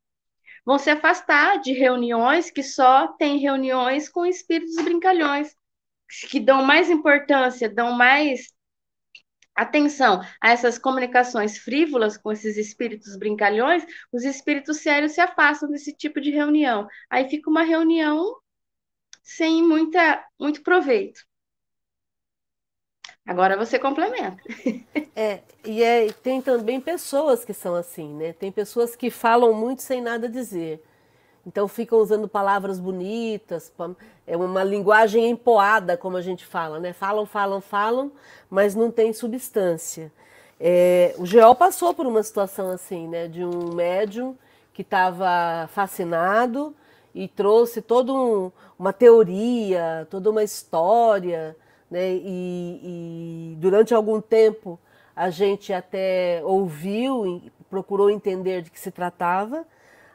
vão se afastar de reuniões que só tem reuniões com espíritos brincalhões, que dão mais importância, dão mais atenção a essas comunicações frívolas com esses espíritos brincalhões, os espíritos sérios se afastam desse tipo de reunião. Aí fica uma reunião sem muita, muito proveito. Agora você complementa. É, e é, tem também pessoas que são assim, né? Tem pessoas que falam muito sem nada dizer. Então ficam usando palavras bonitas, é uma linguagem empoada, como a gente fala, né? Falam, falam, falam, mas não tem substância. É, o Geol passou por uma situação assim, né? De um médium que estava fascinado e trouxe toda um, uma teoria, toda uma história, né? E, e, durante algum tempo a gente até ouviu, procurou entender de que se tratava,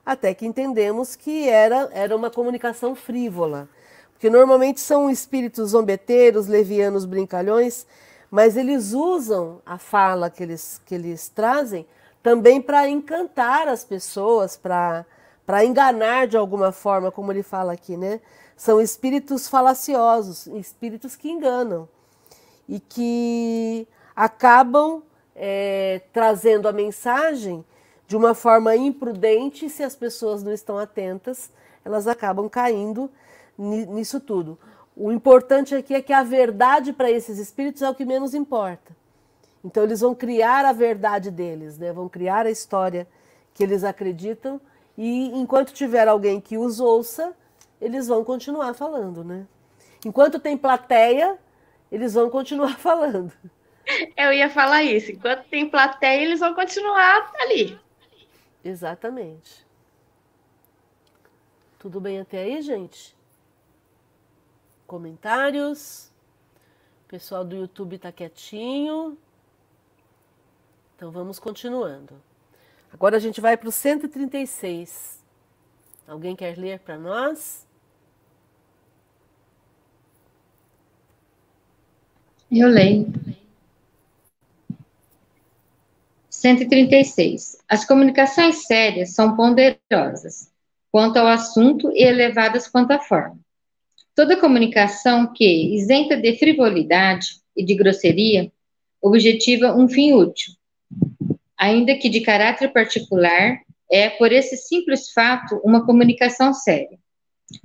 até que entendemos que era, era uma comunicação frívola. Porque normalmente são espíritos zombeteiros, levianos, brincalhões, mas eles usam a fala que eles, que eles trazem também para encantar as pessoas, para enganar de alguma forma, como ele fala aqui, né? São espíritos falaciosos, espíritos que enganam e que acabam é, trazendo a mensagem de uma forma imprudente, se as pessoas não estão atentas, elas acabam caindo nisso tudo. O importante aqui é que a verdade para esses espíritos é o que menos importa. Então eles vão criar a verdade deles, né? vão criar a história que eles acreditam e enquanto tiver alguém que os ouça, eles vão continuar falando, né? Enquanto tem plateia, eles vão continuar falando. Eu ia falar isso. Enquanto tem plateia, eles vão continuar ali. Exatamente. Tudo bem até aí, gente? Comentários? O pessoal do YouTube está quietinho. Então vamos continuando. Agora a gente vai para o 136. Alguém quer ler para nós? Eu leio. 136. As comunicações sérias são ponderosas quanto ao assunto e elevadas quanto à forma. Toda comunicação que, isenta de frivolidade e de grosseria, objetiva um fim útil, ainda que de caráter particular, é, por esse simples fato, uma comunicação séria.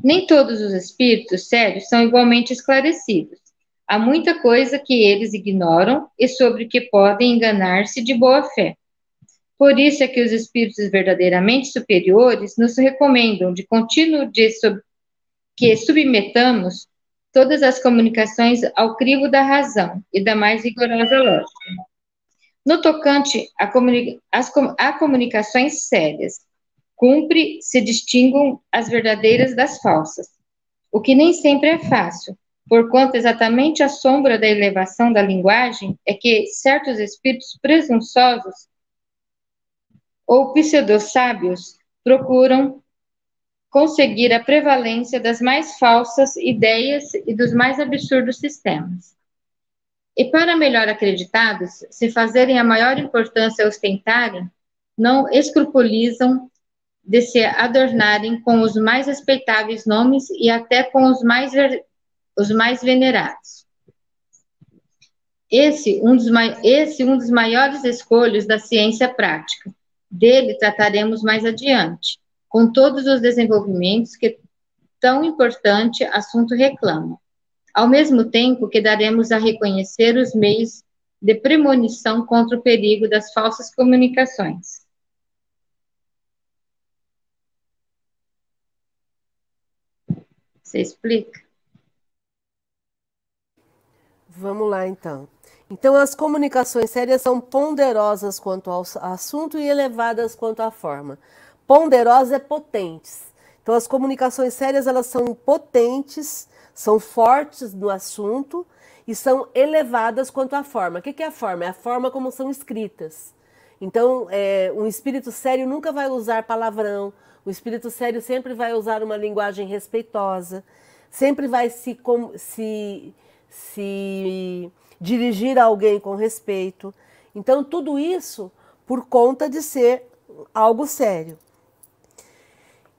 Nem todos os espíritos sérios são igualmente esclarecidos. Há muita coisa que eles ignoram e sobre que podem enganar-se de boa fé. Por isso é que os espíritos verdadeiramente superiores nos recomendam de contínuo de sub, que submetamos todas as comunicações ao crivo da razão e da mais rigorosa lógica. No tocante a, comuni as, a comunicações sérias, cumpre se distinguam as verdadeiras das falsas, o que nem sempre é fácil, porquanto exatamente a sombra da elevação da linguagem é que certos espíritos presunçosos ou pseudo-sábios procuram conseguir a prevalência das mais falsas ideias e dos mais absurdos sistemas. E para melhor acreditados, se fazerem a maior importância ostentarem, não escrupulizam de se adornarem com os mais respeitáveis nomes e até com os mais, os mais venerados. Esse um, dos, esse um dos maiores escolhos da ciência prática. Dele trataremos mais adiante, com todos os desenvolvimentos que tão importante assunto reclama ao mesmo tempo que daremos a reconhecer os meios de premonição contra o perigo das falsas comunicações. Você explica? Vamos lá, então. Então, as comunicações sérias são ponderosas quanto ao assunto e elevadas quanto à forma. Ponderosas é potentes. Então, as comunicações sérias elas são potentes são fortes no assunto e são elevadas quanto à forma. O que é a forma? É a forma como são escritas. Então, é, um espírito sério nunca vai usar palavrão, o espírito sério sempre vai usar uma linguagem respeitosa, sempre vai se, se, se dirigir a alguém com respeito. Então, tudo isso por conta de ser algo sério.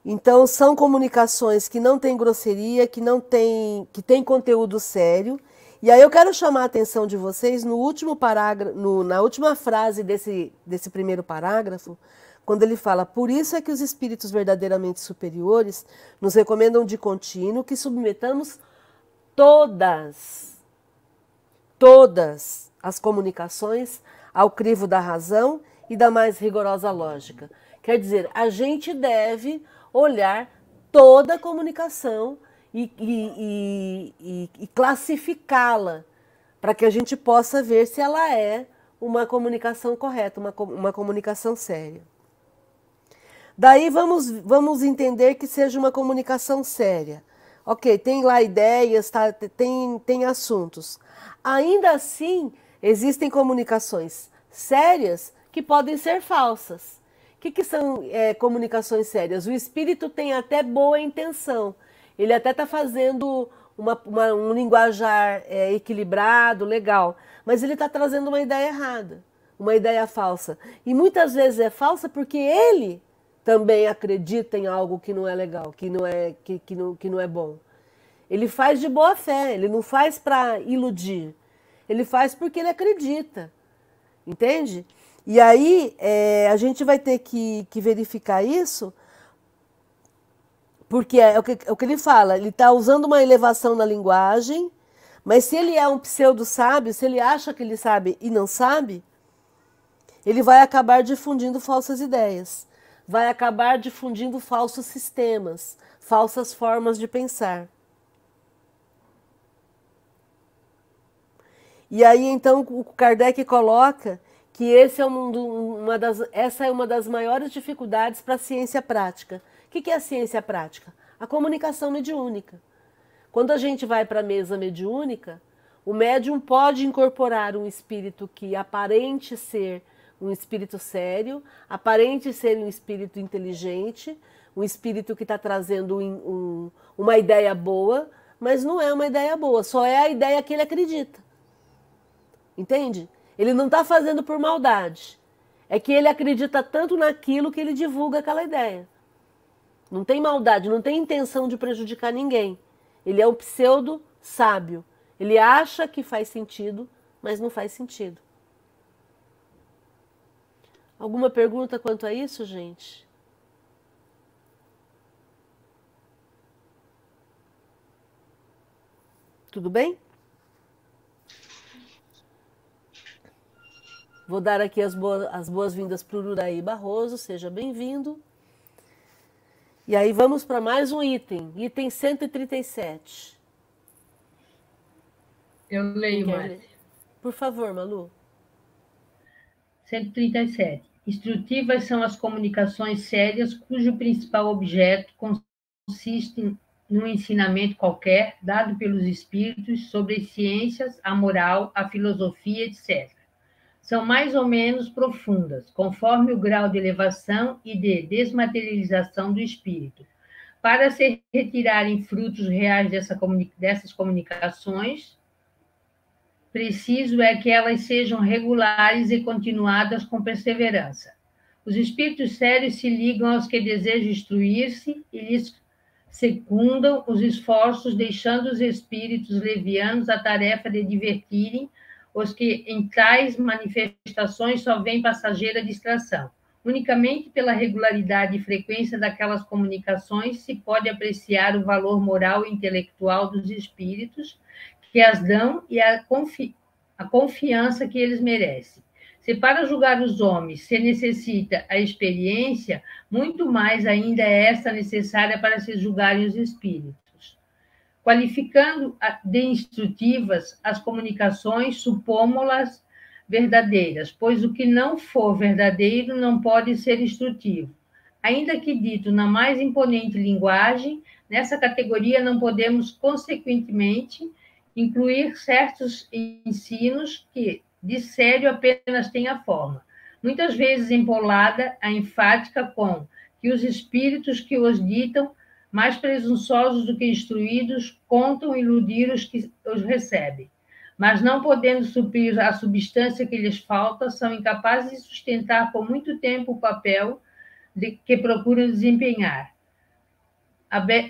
Então são comunicações que não têm grosseria, que não tem, que tem conteúdo sério. E aí eu quero chamar a atenção de vocês no último parágrafo, no, na última frase desse, desse primeiro parágrafo, quando ele fala: Por isso é que os espíritos verdadeiramente superiores nos recomendam de contínuo que submetamos todas, todas as comunicações ao crivo da razão e da mais rigorosa lógica. Quer dizer, a gente deve olhar toda a comunicação e, e, e, e classificá-la para que a gente possa ver se ela é uma comunicação correta, uma, uma comunicação séria. Daí vamos, vamos entender que seja uma comunicação séria. Ok, tem lá ideias, tá, tem, tem assuntos. Ainda assim, existem comunicações sérias que podem ser falsas. O que, que são é, comunicações sérias? O espírito tem até boa intenção. Ele até está fazendo uma, uma, um linguajar é, equilibrado, legal, mas ele está trazendo uma ideia errada, uma ideia falsa. E muitas vezes é falsa porque ele também acredita em algo que não é legal, que não é, que, que não, que não é bom. Ele faz de boa fé, ele não faz para iludir. Ele faz porque ele acredita. Entende? E aí é, a gente vai ter que, que verificar isso porque é o que, é o que ele fala, ele está usando uma elevação na linguagem, mas se ele é um pseudo-sábio, se ele acha que ele sabe e não sabe, ele vai acabar difundindo falsas ideias, vai acabar difundindo falsos sistemas, falsas formas de pensar. E aí então o Kardec coloca que esse é um, uma das, essa é uma das maiores dificuldades para a ciência prática o que é a ciência prática? A comunicação mediúnica. Quando a gente vai para a mesa mediúnica, o médium pode incorporar um espírito que aparente ser um espírito sério, aparente ser um espírito inteligente, um espírito que está trazendo um, um, uma ideia boa, mas não é uma ideia boa, só é a ideia que ele acredita. Entende? Ele não está fazendo por maldade. É que ele acredita tanto naquilo que ele divulga aquela ideia. Não tem maldade, não tem intenção de prejudicar ninguém. Ele é um pseudo sábio. Ele acha que faz sentido, mas não faz sentido. Alguma pergunta quanto a isso, gente? Tudo bem? Vou dar aqui as boas-vindas boas para o Uraí Barroso, seja bem-vindo. E aí vamos para mais um item, item 137. Eu leio, Márcia. Por favor, Malu. 137. Instrutivas são as comunicações sérias cujo principal objeto consiste num ensinamento qualquer dado pelos espíritos sobre as ciências, a moral, a filosofia, etc são mais ou menos profundas, conforme o grau de elevação e de desmaterialização do espírito. Para se retirarem frutos reais dessa dessas comunicações, preciso é que elas sejam regulares e continuadas com perseverança. Os espíritos sérios se ligam aos que desejam instruir-se e lhes secundam os esforços, deixando os espíritos levianos a tarefa de divertirem os que em tais manifestações só vêm passageira distração. Unicamente pela regularidade e frequência daquelas comunicações se pode apreciar o valor moral e intelectual dos espíritos que as dão e a, confi a confiança que eles merecem. Se para julgar os homens se necessita a experiência, muito mais ainda é esta necessária para se julgarem os espíritos qualificando de instrutivas as comunicações, supômo-las verdadeiras, pois o que não for verdadeiro não pode ser instrutivo. Ainda que dito na mais imponente linguagem, nessa categoria não podemos, consequentemente, incluir certos ensinos que, de sério, apenas têm a forma, muitas vezes empolada a enfática com que os espíritos que os ditam mais presunçosos do que instruídos, contam iludir os que os recebem. Mas não podendo suprir a substância que lhes falta, são incapazes de sustentar por muito tempo o papel de que procuram desempenhar.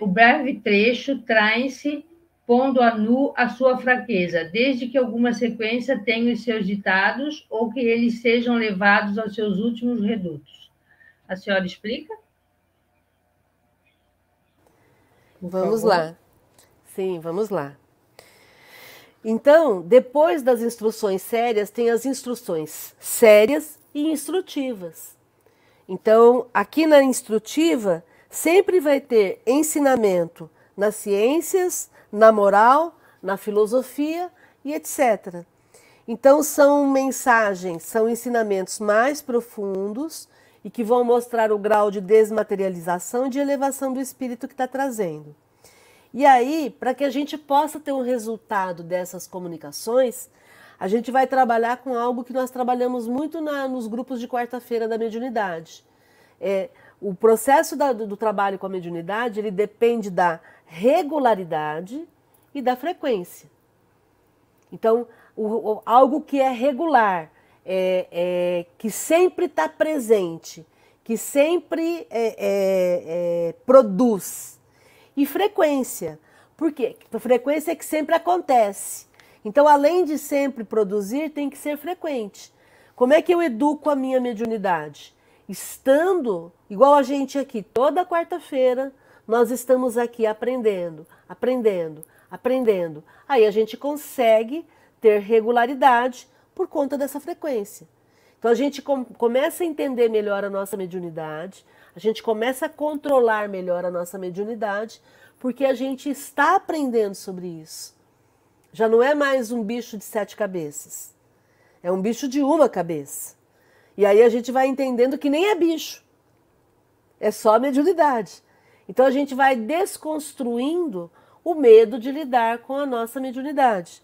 O breve trecho trai-se pondo a nu a sua fraqueza, desde que alguma sequência tenha os seus ditados ou que eles sejam levados aos seus últimos redutos. A senhora explica? vamos lá. Sim, vamos lá. Então, depois das instruções sérias, tem as instruções sérias e instrutivas. Então, aqui na instrutiva, sempre vai ter ensinamento nas ciências, na moral, na filosofia e etc. Então, são mensagens, são ensinamentos mais profundos e que vão mostrar o grau de desmaterialização e de elevação do espírito que está trazendo. E aí, para que a gente possa ter um resultado dessas comunicações, a gente vai trabalhar com algo que nós trabalhamos muito na, nos grupos de quarta-feira da mediunidade. É, o processo da, do, do trabalho com a mediunidade ele depende da regularidade e da frequência. Então, o, o, algo que é regular, é, é, que sempre está presente, que sempre é, é, é, produz. E frequência. Por quê? Frequência é que sempre acontece. Então, além de sempre produzir, tem que ser frequente. Como é que eu educo a minha mediunidade? Estando, igual a gente aqui, toda quarta-feira, nós estamos aqui aprendendo, aprendendo, aprendendo. Aí a gente consegue ter regularidade por conta dessa frequência. Então a gente com, começa a entender melhor a nossa mediunidade, a gente começa a controlar melhor a nossa mediunidade, porque a gente está aprendendo sobre isso. Já não é mais um bicho de sete cabeças. É um bicho de uma cabeça. E aí a gente vai entendendo que nem é bicho. É só mediunidade. Então a gente vai desconstruindo o medo de lidar com a nossa mediunidade.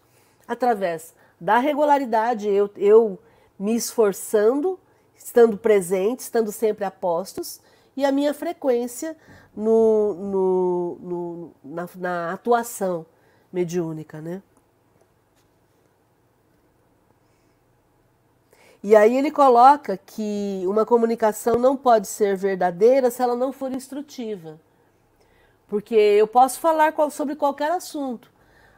Através da regularidade, eu, eu me esforçando, estando presente, estando sempre a postos, e a minha frequência no, no, no na, na atuação mediúnica, né? E aí ele coloca que uma comunicação não pode ser verdadeira se ela não for instrutiva. Porque eu posso falar sobre qualquer assunto,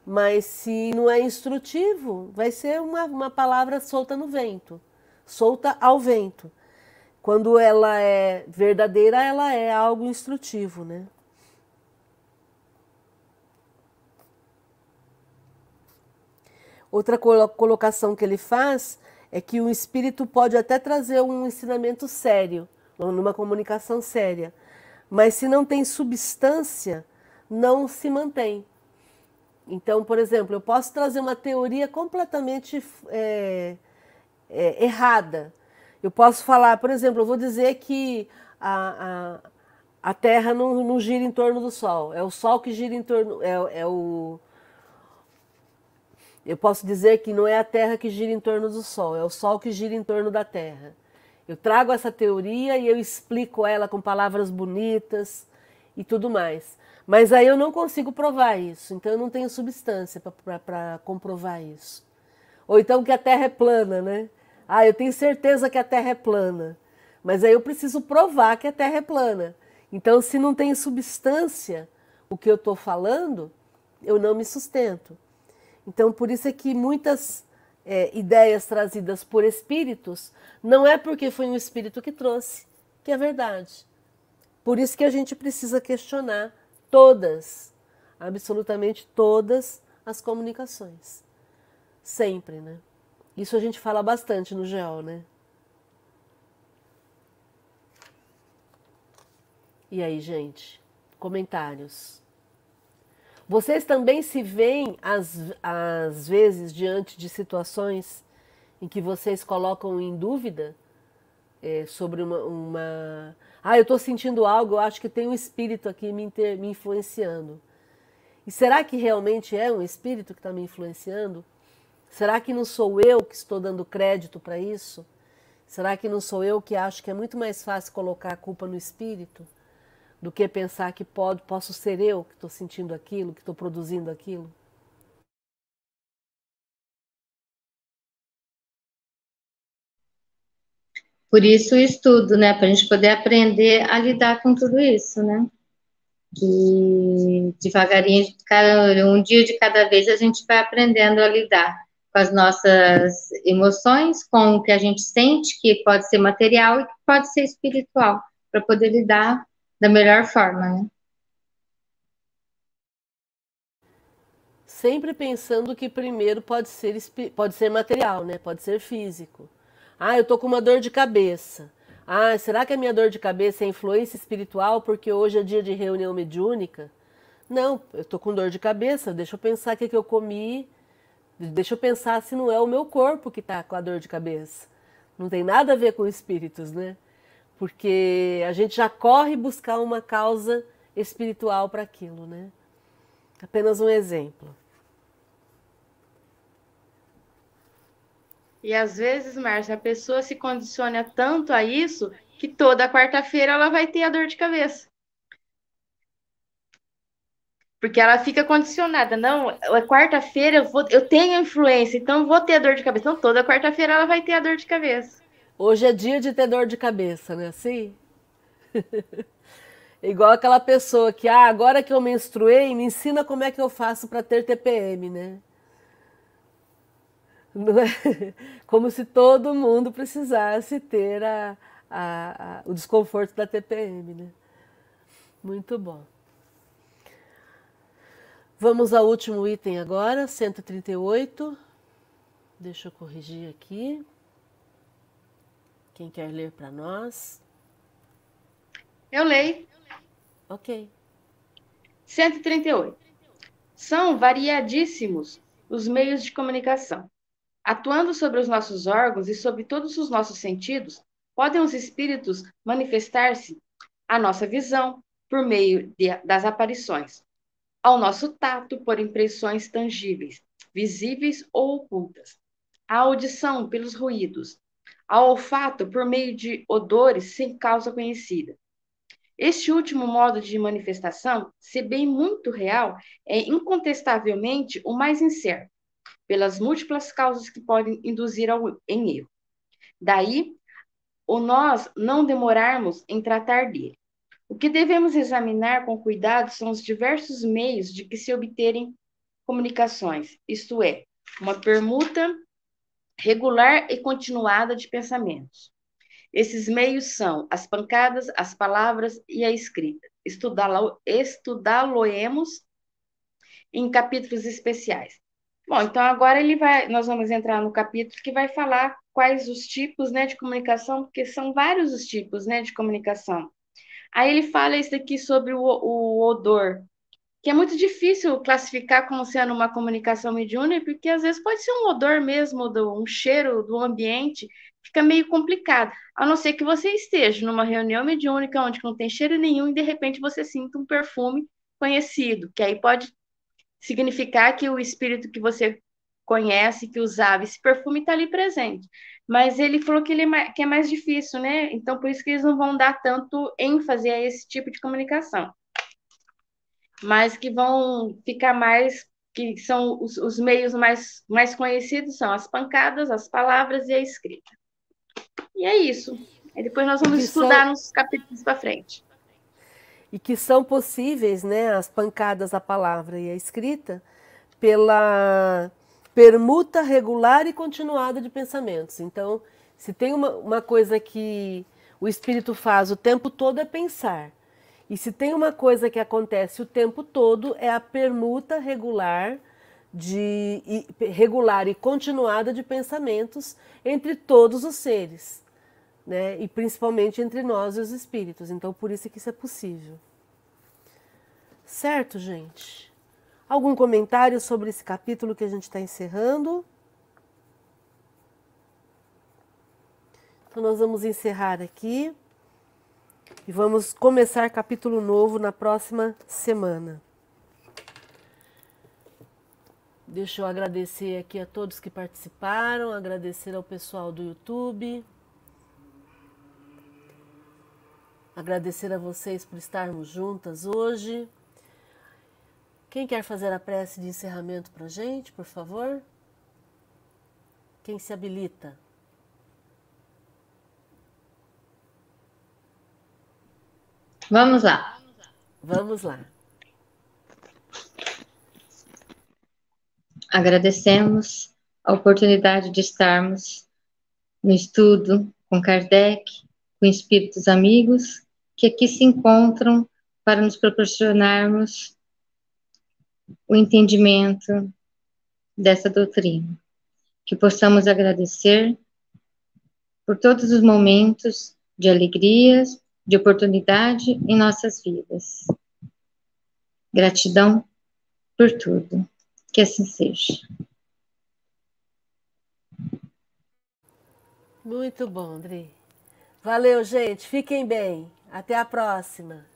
mas se não é instrutivo, vai ser uma, uma palavra solta no vento, solta ao vento. Quando ela é verdadeira, ela é algo instrutivo, né? Outra colocação que ele faz é que o espírito pode até trazer um ensinamento sério, numa comunicação séria, mas se não tem substância, não se mantém. Então, por exemplo, eu posso trazer uma teoria completamente é, é, errada. Eu posso falar, por exemplo, eu vou dizer que a, a, a Terra não, não gira em torno do Sol, é o Sol que gira em torno, é, é o eu posso dizer que não é a Terra que gira em torno do Sol, é o Sol que gira em torno da Terra. Eu trago essa teoria e eu explico ela com palavras bonitas e tudo mais. Mas aí eu não consigo provar isso, então eu não tenho substância para comprovar isso. Ou então que a Terra é plana, né? Ah, eu tenho certeza que a Terra é plana, mas aí eu preciso provar que a Terra é plana. Então, se não tem substância o que eu estou falando, eu não me sustento. Então, por isso é que muitas é, ideias trazidas por espíritos não é porque foi um espírito que trouxe, que é verdade. Por isso que a gente precisa questionar todas, absolutamente todas as comunicações. Sempre, né? Isso a gente fala bastante no GEO, né? E aí, gente? Comentários. Vocês também se veem, às, às vezes, diante de situações em que vocês colocam em dúvida é, sobre uma, uma, Ah, eu estou sentindo algo, eu acho que tem um espírito aqui me, inter, me influenciando. E será que realmente é um espírito que está me influenciando? Será que não sou eu que estou dando crédito para isso? Será que não sou eu que acho que é muito mais fácil colocar a culpa no espírito? Do que pensar que pode, posso ser eu que estou sentindo aquilo, que estou produzindo aquilo. Por isso o estudo, né? Para a gente poder aprender a lidar com tudo isso, né? Que devagarinho, um dia de cada vez, a gente vai aprendendo a lidar com as nossas emoções, com o que a gente sente, que pode ser material e que pode ser espiritual, para poder lidar da melhor forma, né? Sempre pensando que primeiro pode ser, pode ser material, né? Pode ser físico. Ah, eu tô com uma dor de cabeça. Ah, será que a minha dor de cabeça é influência espiritual porque hoje é dia de reunião mediúnica? Não, eu estou com dor de cabeça, deixa eu pensar o que, que eu comi, deixa eu pensar se não é o meu corpo que está com a dor de cabeça. Não tem nada a ver com espíritos, né? Porque a gente já corre buscar uma causa espiritual para aquilo, né? Apenas um exemplo. E às vezes, Márcia, a pessoa se condiciona tanto a isso que toda quarta-feira ela vai ter a dor de cabeça. Porque ela fica condicionada. Não, é quarta-feira eu, eu tenho influência, então vou ter a dor de cabeça. Então toda quarta-feira ela vai ter a dor de cabeça. Hoje é dia de ter dor de cabeça, né? Assim? Igual aquela pessoa que, ah, agora que eu menstruei, me ensina como é que eu faço para ter TPM, né? Não é? Como se todo mundo precisasse ter a, a, a, o desconforto da TPM, né? Muito bom. Vamos ao último item agora, 138. Deixa eu corrigir aqui. Quem quer ler para nós? Eu leio. Ok. 138. São variadíssimos os meios de comunicação. Atuando sobre os nossos órgãos e sobre todos os nossos sentidos, podem os espíritos manifestar-se à nossa visão por meio de, das aparições, ao nosso tato por impressões tangíveis, visíveis ou ocultas, à audição pelos ruídos, ao olfato por meio de odores sem causa conhecida. Este último modo de manifestação, se bem muito real, é incontestavelmente o mais incerto pelas múltiplas causas que podem induzir ao, em erro. Daí, o nós não demorarmos em tratar dele. O que devemos examinar com cuidado são os diversos meios de que se obterem comunicações, isto é, uma permuta regular e continuada de pensamentos. Esses meios são as pancadas, as palavras e a escrita. Estudá-lo-emos em capítulos especiais. Bom, então agora ele vai, nós vamos entrar no capítulo que vai falar quais os tipos, né, de comunicação, porque são vários os tipos, né, de comunicação. Aí ele fala isso aqui sobre o, o odor, que é muito difícil classificar como sendo uma comunicação mediúnica, porque às vezes pode ser um odor mesmo, do, um cheiro do ambiente, fica meio complicado, a não ser que você esteja numa reunião mediúnica onde não tem cheiro nenhum e de repente você sinta um perfume conhecido, que aí pode significar que o espírito que você conhece, que usava esse perfume, está ali presente. Mas ele falou que, ele é mais, que é mais difícil, né? Então, por isso que eles não vão dar tanto ênfase a esse tipo de comunicação. Mas que vão ficar mais, que são os, os meios mais, mais conhecidos, são as pancadas, as palavras e a escrita. E é isso. E depois nós vamos estudar são... nos capítulos para frente e que são possíveis, né, as pancadas, a palavra e a escrita, pela permuta regular e continuada de pensamentos. Então, se tem uma, uma coisa que o espírito faz o tempo todo é pensar. E se tem uma coisa que acontece o tempo todo é a permuta regular de e, regular e continuada de pensamentos entre todos os seres né? E principalmente entre nós e os espíritos. Então, por isso que isso é possível. Certo, gente? Algum comentário sobre esse capítulo que a gente está encerrando? Então, nós vamos encerrar aqui e vamos começar capítulo novo na próxima semana. Deixa eu agradecer aqui a todos que participaram, agradecer ao pessoal do YouTube. Agradecer a vocês por estarmos juntas hoje. Quem quer fazer a prece de encerramento para a gente, por favor? Quem se habilita? Vamos lá. Vamos lá. Agradecemos a oportunidade de estarmos no estudo com Kardec, com espíritos amigos que aqui se encontram para nos proporcionarmos o entendimento dessa doutrina. Que possamos agradecer por todos os momentos de alegrias, de oportunidade em nossas vidas. Gratidão por tudo. Que assim seja. Muito bom, Dri. Valeu, gente. Fiquem bem. Até a próxima.